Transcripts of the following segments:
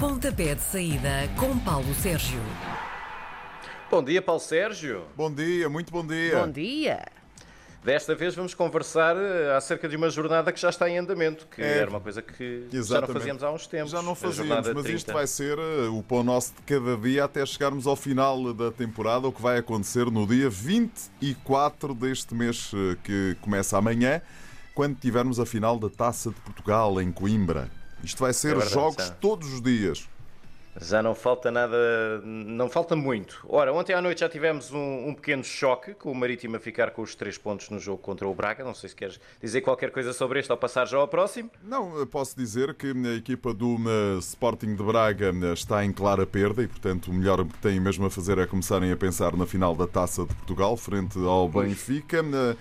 Pontapé de saída com Paulo Sérgio. Bom dia, Paulo Sérgio. Bom dia, muito bom dia. Bom dia. Desta vez vamos conversar eh, acerca de uma jornada que já está em andamento, que É. era uma coisa que já não Exatamente. fazíamos há uns tempos. Já não A fazíamos, mas 30. isto vai ser eh, o pão nosso de cada dia até chegarmos ao final da temporada, o que vai acontecer no dia 24 deste mês eh, que começa amanhã, quando tivermos a final da Taça de Portugal em Coimbra. Isto vai ser É jogos todos os dias. Já não falta nada, não falta muito. Ora, ontem à noite já tivemos um, um pequeno choque, com o Marítimo a ficar com os três pontos no jogo contra o Braga. Não sei se queres dizer qualquer coisa sobre este ou passar já ao próximo. Não, eu posso dizer que a equipa do eh, Sporting de Braga eh, está em clara perda e, portanto, o melhor que têm mesmo a fazer é começarem a pensar na final da Taça de Portugal, frente ao Benfica. Eh,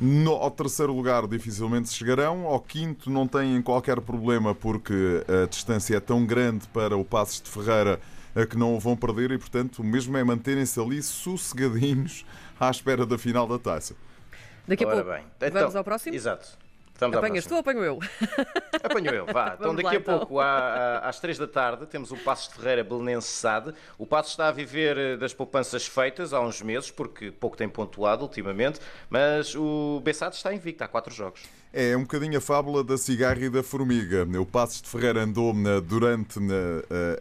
No, ao terceiro lugar dificilmente chegarão, ao quinto não têm qualquer problema porque a distância é tão grande para o Passos de Ferreira eh, que não o vão perder e, portanto, o mesmo é manterem-se ali sossegadinhos à espera da final da taça. Daqui a Ora pouco. bem. Então, Vamos ao próximo? Exato. Ao Apanhas tu ou apanho eu? Apanho eu, vá. então daqui lá, a então. pouco, à- às três da tarde, temos o Passos de Ferreira Belenense SAD. O Passos está a viver eh, das poupanças feitas há uns meses, porque pouco tem pontuado ultimamente, mas o Bessade está invicto, há quatro jogos. É um bocadinho a fábula da cigarra e da formiga. O Passos de Ferreira andou na- durante na-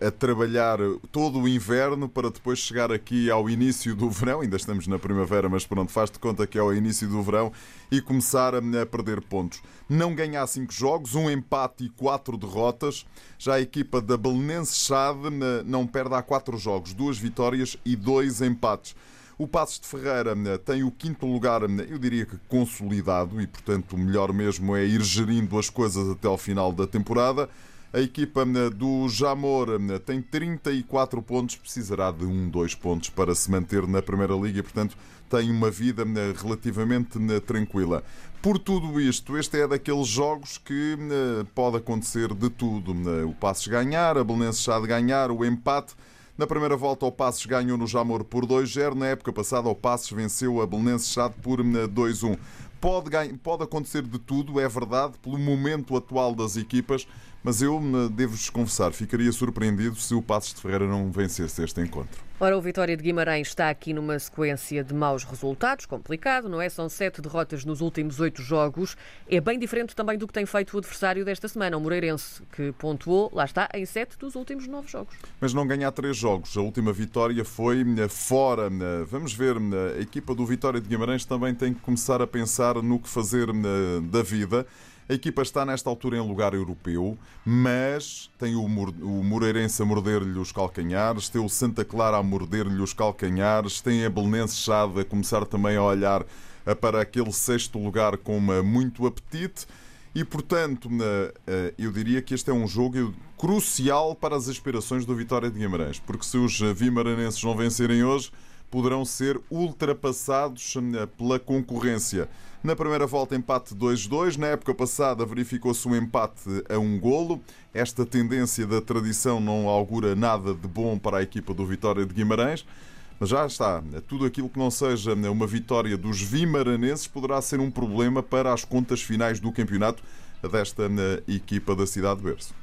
a, a trabalhar todo o inverno para depois chegar aqui ao início do verão. Ainda estamos na primavera, mas pronto, faz-te conta que é ao início do verão e começar a, a perder pontos. Não ganhar cinco jogos, um empate e quatro derrotas. Já a equipa da Belenense Chade não perde há quatro jogos, duas vitórias e dois empates. O Passos de Ferreira eh, tem o quinto lugar, eh, eu diria que consolidado, e portanto o melhor mesmo é ir gerindo as coisas até ao final da temporada. A equipa eh, do Jamor tem 34 pontos, precisará de um, dois pontos para se manter na Primeira Liga e, portanto, tem uma vida relativamente tranquila. Por tudo isto, este é daqueles jogos que pode acontecer de tudo. Eh, O Passos ganhar, a Belenenses já de ganhar, o empate. Na primeira volta, o Passos ganhou no Jamor por 2-0. Na época passada, o Passos venceu a Belenenses Chade por eh, 2-1. Pode, ganha- pode acontecer de tudo, é verdade, pelo momento atual das equipas, mas eu eh, devo-vos confessar, ficaria surpreendido se o Passos de Ferreira não vencesse este encontro. Ora, o Vitória de Guimarães está aqui numa sequência de maus resultados, complicado, não é? São sete derrotas nos últimos oito jogos. É bem diferente também do que tem feito o adversário desta semana, o Moreirense, que pontuou, lá está, em sete dos últimos nove jogos. mas não ganhar três jogos. A última vitória foi eh, fora. eh, Vamos ver, a equipa do Vitória de Guimarães também tem que começar a pensar no que fazer da vida. A equipa está nesta altura em lugar europeu, mas tem o, Mor- o Moreirense a morder-lhe os calcanhares, tem o Santa Clara a morder-lhe os calcanhares, tem a Belenense Chade a começar também a olhar para aquele sexto lugar com muito apetite. E, portanto, eh, eu diria que este é um jogo crucial para as aspirações do Vitória de Guimarães, porque se os vimaranenses não vencerem hoje, poderão ser ultrapassados eh, pela concorrência. Na primeira volta, empate 2-2. Na época passada, verificou-se um empate a um golo. Esta tendência da tradição não augura nada de bom para a equipa do Vitória de Guimarães. Mas já está. Tudo aquilo que não seja uma vitória dos vimaranenses poderá ser um problema para as contas finais do campeonato desta eh, equipa da cidade de Berço.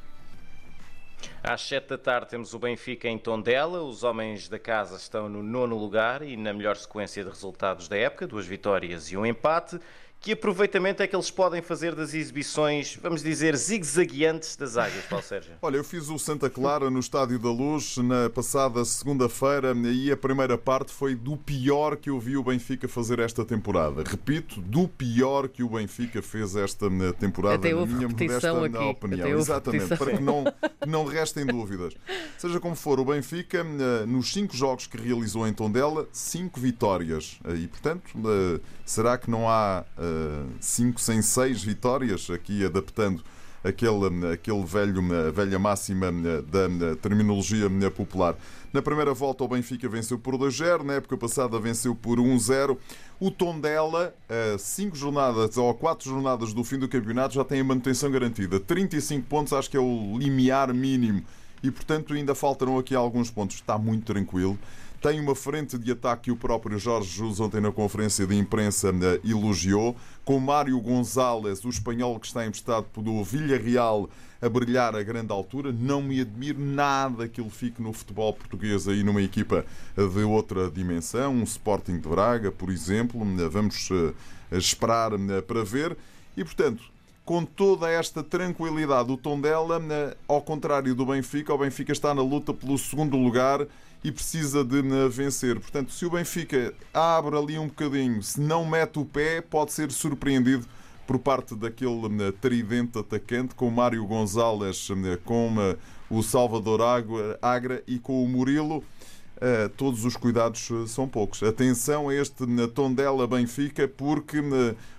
Às 7 da tarde temos o Benfica em Tondela. Os homens da casa estão no nono lugar e na melhor sequência de resultados da época, duas vitórias e um empate. Que aproveitamento é que eles podem fazer das exibições, vamos dizer, zigue-zagueantes das águias, Paulo Sérgio? Olha, eu fiz o Santa Clara no Estádio da Luz na passada segunda-feira e a primeira parte foi do pior que eu vi o Benfica fazer esta temporada. Repito, do pior que o Benfica fez esta eh, temporada, Até na houve minha repetição modesta aqui. opinião. Até houve Exatamente, repetição. para que não, não restem dúvidas. Seja como for, o Benfica, eh, nos cinco jogos que realizou em Tondela, cinco vitórias. Eh, E, portanto, será que não há cinco sem seis vitórias? Aqui adaptando aquele, aquele velho, velha máxima da terminologia popular. Na primeira volta, o Benfica venceu por 2-0, na época passada venceu por 1-0. O Tondela, a 5 jornadas ou a 4 jornadas do fim do campeonato, já tem a manutenção garantida. 35 pontos, acho que é o limiar mínimo. E, portanto, ainda faltaram aqui alguns pontos. Está muito tranquilo. Tem uma frente de ataque que o próprio Jorge Jesus ontem na conferência de imprensa elogiou, com Mário González, o espanhol que está emprestado pelo Villarreal, a brilhar a grande altura. Não me admiro nada que ele fique no futebol português aí numa equipa de outra dimensão, um Sporting de Braga, por exemplo. Vamos esperar para ver. E, portanto, com toda esta tranquilidade, o Tondela, ao contrário do Benfica, o Benfica está na luta pelo segundo lugar e precisa de vencer. Portanto, se o Benfica abre ali um bocadinho, se não mete o pé, pode ser surpreendido por parte daquele tridente atacante com Mário Gonzalez, com o Salvador Agra e com o Murilo. Uh, todos os cuidados são poucos. Atenção a este Tondela Benfica, porque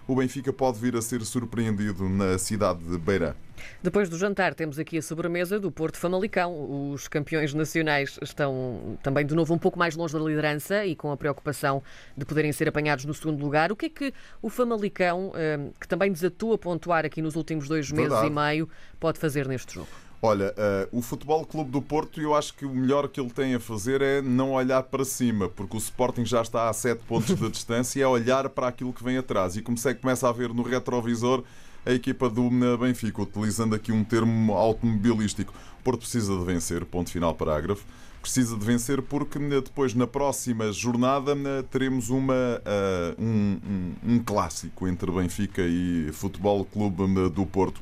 o Benfica pode vir a ser surpreendido na cidade de Beira. Depois do jantar, temos aqui a sobremesa do Porto Famalicão. Os campeões nacionais estão também, de novo, um pouco mais longe da liderança e com a preocupação de poderem ser apanhados no segundo lugar. O que é que o Famalicão, que também desatou a pontuar aqui nos últimos dois meses Verdade. e meio, pode fazer neste jogo? Olha, uh, o Futebol Clube do Porto, eu acho que o melhor que ele tem a fazer é não olhar para cima, porque o Sporting já está a 7 pontos de distância, e é olhar para aquilo que vem atrás. E como é começa a ver no retrovisor a equipa do Benfica, utilizando aqui um termo automobilístico. O Porto precisa de vencer, ponto final parágrafo. Precisa de vencer porque depois, na próxima jornada, teremos uma, uh, um, um, um clássico entre Benfica e Futebol Clube do Porto.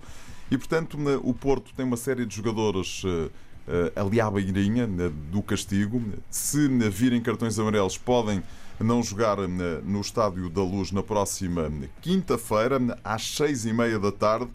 E, portanto, o Porto tem uma série de jogadores eh, eh, ali à beirinha do castigo. Se virem cartões amarelos, podem não jogar no Estádio da Luz na próxima quinta-feira, às seis e meia da tarde.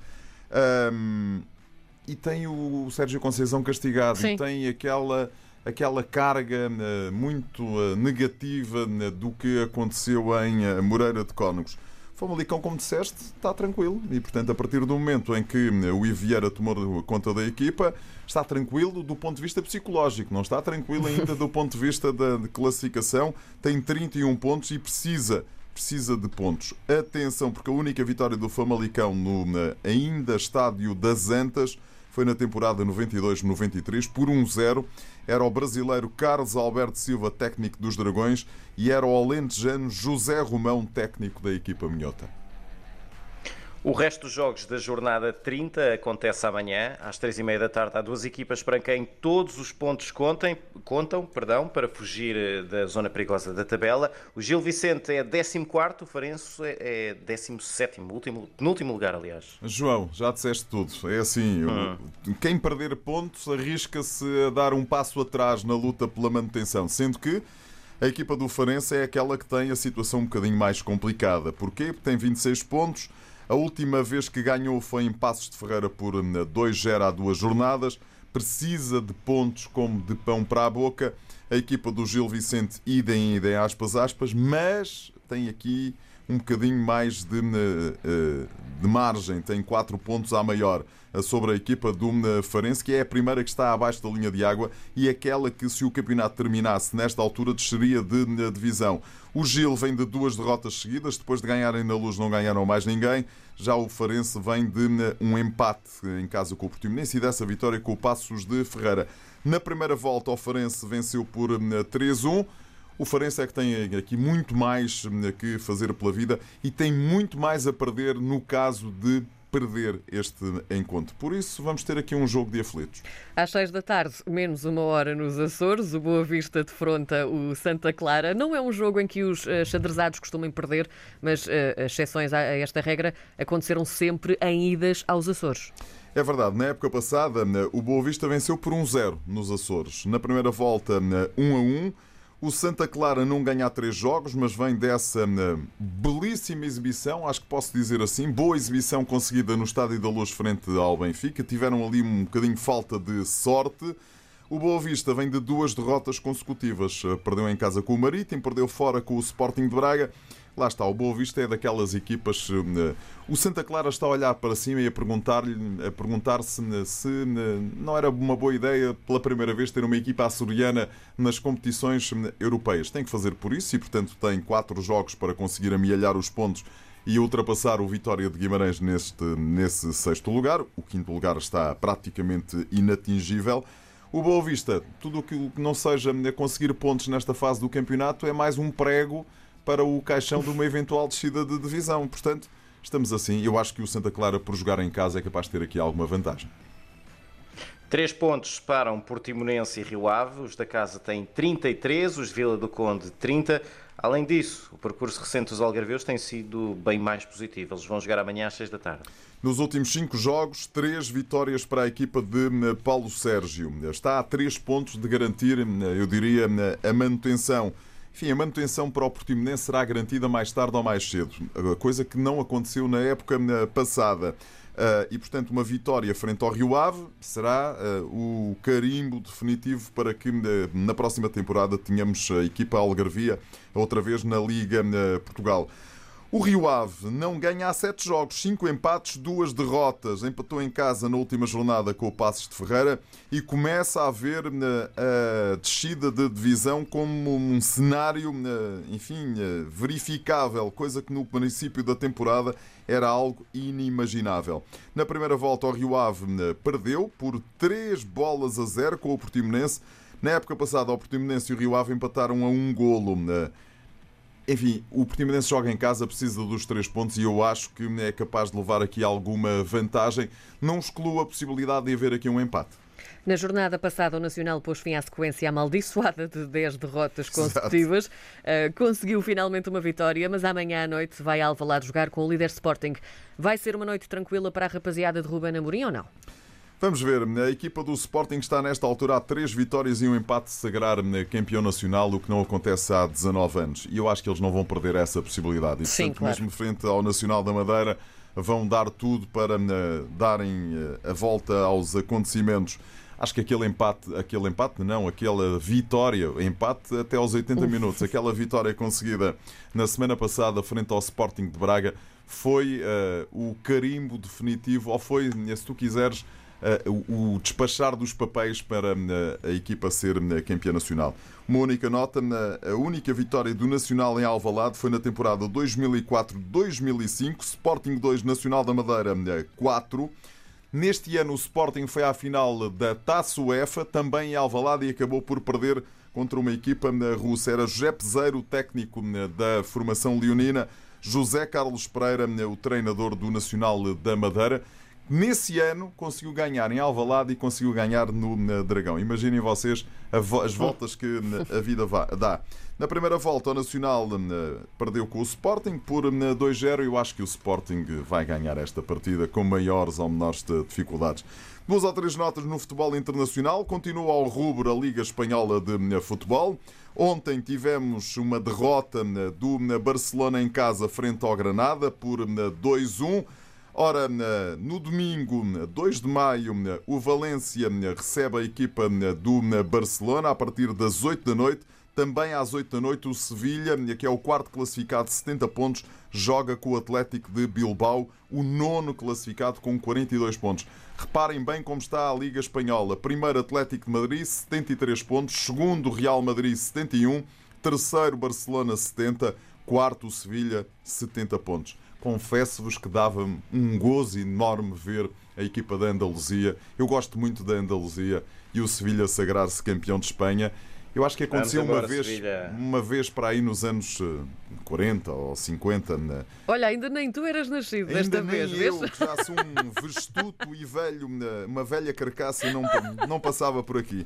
e tem o Sérgio Conceição castigado. Sim. E tem aquela aquela carga muito eh, negativa do que aconteceu em Moreira de Cónegos. Famalicão, como disseste, está tranquilo e, portanto, a partir do momento em que o Ivieira tomou conta da equipa, está tranquilo do ponto de vista psicológico, não está tranquilo ainda do ponto de vista da classificação. Tem 31 pontos e precisa precisa de pontos. Atenção, porque a única vitória do Famalicão no ainda estádio das Antas foi na temporada 92-93 por 1-0 era o brasileiro Carlos Alberto Silva, técnico dos Dragões, e era o alentejano José Romão, técnico da equipa minhota. O resto dos jogos da jornada 30 acontece amanhã, às três e meia da tarde. Há duas equipas para quem todos os pontos contem, contam perdão, para fugir eh, da zona perigosa da tabela. O Gil Vicente é 14, o Farense é 17, último, penúltimo lugar, aliás. João, já disseste tudo. É assim, hum. quem perder pontos arrisca-se a dar um passo atrás na luta pela manutenção, sendo que a equipa do Farense é aquela que tem a situação um bocadinho mais complicada. Porquê? Porque tem 26 pontos a última vez que ganhou foi em Passos de Ferreira por 2-0 hum, há duas jornadas. Precisa de pontos como de pão para a boca. A equipa do Gil Vicente, idem, idem, aspas, aspas, mas tem aqui um bocadinho mais de, eh, de margem, tem 4 pontos à maior sobre a equipa do hum, Farense, que é a primeira que está abaixo da linha de água e aquela que, se o campeonato terminasse nesta altura, desceria de divisão. O Gil vem de duas derrotas seguidas, depois de ganharem na luz, não ganharam mais ninguém. Já o Farense vem de um empate em casa com o Portimonense e dessa vitória com o Passos de Ferreira. Na primeira volta, o Farense venceu por 3-1. O Farense é que tem aqui muito mais que fazer pela vida e tem muito mais a perder no caso de perder este encontro. Por isso, vamos ter aqui um jogo de aflitos. Às seis da tarde, menos uma hora nos Açores, o Boa Vista defronta o Santa Clara. Não é um jogo em que os uh, xadrezados costumem perder, mas uh, exceções a esta regra aconteceram sempre em idas aos Açores. É verdade, na época passada, o Boa Vista venceu por 1-0 nos Açores. Na primeira volta, 1 a 1. O Santa Clara não ganha três jogos, mas vem dessa hum, belíssima exibição, acho que posso dizer assim, boa exibição conseguida no Estádio da Luz frente ao Benfica. Tiveram ali um bocadinho falta de sorte. O Boa Vista vem de duas derrotas consecutivas. Perdeu em casa com o Marítimo, perdeu fora com o Sporting de Braga Lá está, o Boa Vista é daquelas equipas. Eh, o Santa Clara está a olhar para cima e a perguntar-se a perguntar se não era uma boa ideia pela primeira vez ter uma equipa açoriana nas competições europeias. Tem que fazer por isso e, portanto, tem quatro jogos para conseguir amealhar os pontos e ultrapassar o Vitória de Guimarães neste, nesse sexto lugar. O quinto lugar está praticamente inatingível. O Boa Vista, tudo o que não seja conseguir pontos nesta fase do campeonato é mais um prego para o caixão de uma eventual descida de divisão. Portanto, estamos assim. Eu acho que o Santa Clara, por jogar em casa, é capaz de ter aqui alguma vantagem. Três pontos separam Portimonense e Rio Ave. Os da casa têm 33, os Vila do Conde 30. Além disso, o percurso recente dos Algarveus tem sido bem mais positivo. Eles vão jogar amanhã às 6 da tarde. Nos últimos cinco jogos, três vitórias para a equipa de eh, Paulo Sérgio. Está a três pontos de garantir, eh, eu diria, eh, a manutenção. Enfim, a manutenção para o Portimonense será garantida mais tarde ou mais cedo, coisa que não aconteceu na época passada. e, portanto, uma vitória frente ao Rio Ave será o carimbo definitivo para que na próxima temporada tenhamos a equipa Algarvia outra vez na Liga Portugal. O Rio Ave não ganha há sete jogos, cinco empates, duas derrotas. Empatou em casa na última jornada com o Passos de Ferreira e começa a ver eh, a descida de divisão como um cenário, eh, enfim, eh, verificável, coisa que no princípio da temporada era algo inimaginável. Na primeira volta, o Rio Ave perdeu por três bolas a zero com o Portimonense. Na época passada, o Portimonense e o Rio Ave empataram a um golo. Enfim, o Portimonense joga em casa, precisa dos três pontos e eu acho que é capaz de levar aqui alguma vantagem. Não excluo a possibilidade de haver aqui um empate. Na jornada passada, o Nacional pôs fim à sequência amaldiçoada de 10 derrotas consecutivas. Uh, conseguiu finalmente uma vitória, mas amanhã à noite vai a Alvalade jogar com o líder Sporting. Vai ser uma noite tranquila para a rapaziada de Ruben Amorim ou não? Vamos ver, a equipa do Sporting está nesta altura a três vitórias e um empate de sagrar campeão nacional, o que não acontece há 19 anos. E eu acho que eles não vão perder essa possibilidade. E, Sim, portanto, claro. mesmo frente ao Nacional da Madeira, vão dar tudo para uh, darem uh, a volta aos acontecimentos. Acho que aquele empate, aquele empate não, aquela vitória, empate até aos 80 minutos, aquela vitória conseguida na semana passada frente ao Sporting de Braga foi uh, o carimbo definitivo, ou foi, se tu quiseres, o despachar dos papéis para a equipa ser campeã nacional. Uma única nota, a única vitória do Nacional em Alvalade foi na temporada 2004-2005, Sporting 2, Nacional da Madeira 4. Neste ano o Sporting foi à final da Taça UEFA, também em Alvalade, e acabou por perder contra uma equipa russa. Era José Peseiro, técnico da formação leonina, José Carlos Pereira, o treinador do Nacional da Madeira. Nesse ano conseguiu ganhar em Alvalade e conseguiu ganhar no Dragão. Imaginem vocês as voltas que a vida dá. Na primeira volta, o Nacional perdeu com o Sporting por 2-0. Eu acho que o Sporting vai ganhar esta partida com maiores ou menores dificuldades. Duas ou três notas no futebol internacional. Continua ao rubro a Liga Espanhola de Futebol. Ontem tivemos uma derrota do Barcelona em casa frente ao Granada por 2-1. Ora, no domingo, 2 de maio, o Valência recebe a equipa do Barcelona a partir das 8 da noite. Também às 8 da noite, o Sevilha, que é o quarto classificado, 70 pontos, joga com o Atlético de Bilbao, o nono classificado com 42 pontos. Reparem bem como está a Liga Espanhola. Primeiro Atlético de Madrid, 73 pontos. Segundo Real Madrid, 71. Terceiro Barcelona, 70. Quarto Sevilha, 70 pontos confesso-vos que dava um gozo enorme ver a equipa da Andaluzia. Eu gosto muito da Andaluzia e o Sevilha sagrar-se campeão de Espanha. Eu acho que aconteceu uma vez, uma vez para aí nos anos 40 eh, ou 50. Na... Olha, ainda nem tu eras nascido ainda desta nem vez. Eu, que já sou um vestuto e velho, uma velha carcaça, não, não passava por aqui.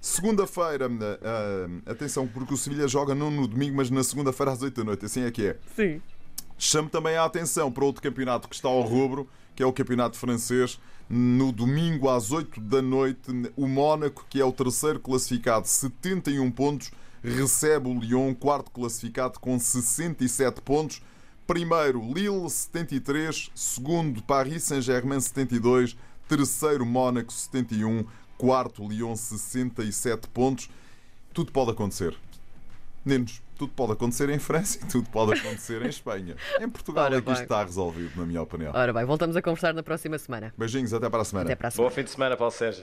Segunda-feira, uh, atenção, porque o Sevilha joga não no domingo, mas na segunda-feira às 8 da noite, assim é que é. Sim. Chamo também a atenção para outro campeonato que está ao rubro, que é o campeonato francês. No domingo às 8 da noite, o Mónaco, que é o terceiro classificado, 71 pontos, recebe o Lyon, quarto classificado, com 67 pontos. Primeiro, Lille, 73. Segundo, Paris Saint-Germain, 72. Terceiro, Mónaco, 71. Quarto, Lyon, 67 pontos. Tudo pode acontecer. Meninos, tudo pode acontecer em França e tudo pode acontecer em Espanha. Em Portugal Ora é que isto está resolvido, na minha opinião. Ora bem, voltamos a conversar na próxima semana. Beijinhos, até para a semana. Até para a semana. Bom fim de semana, Paulo Sérgio.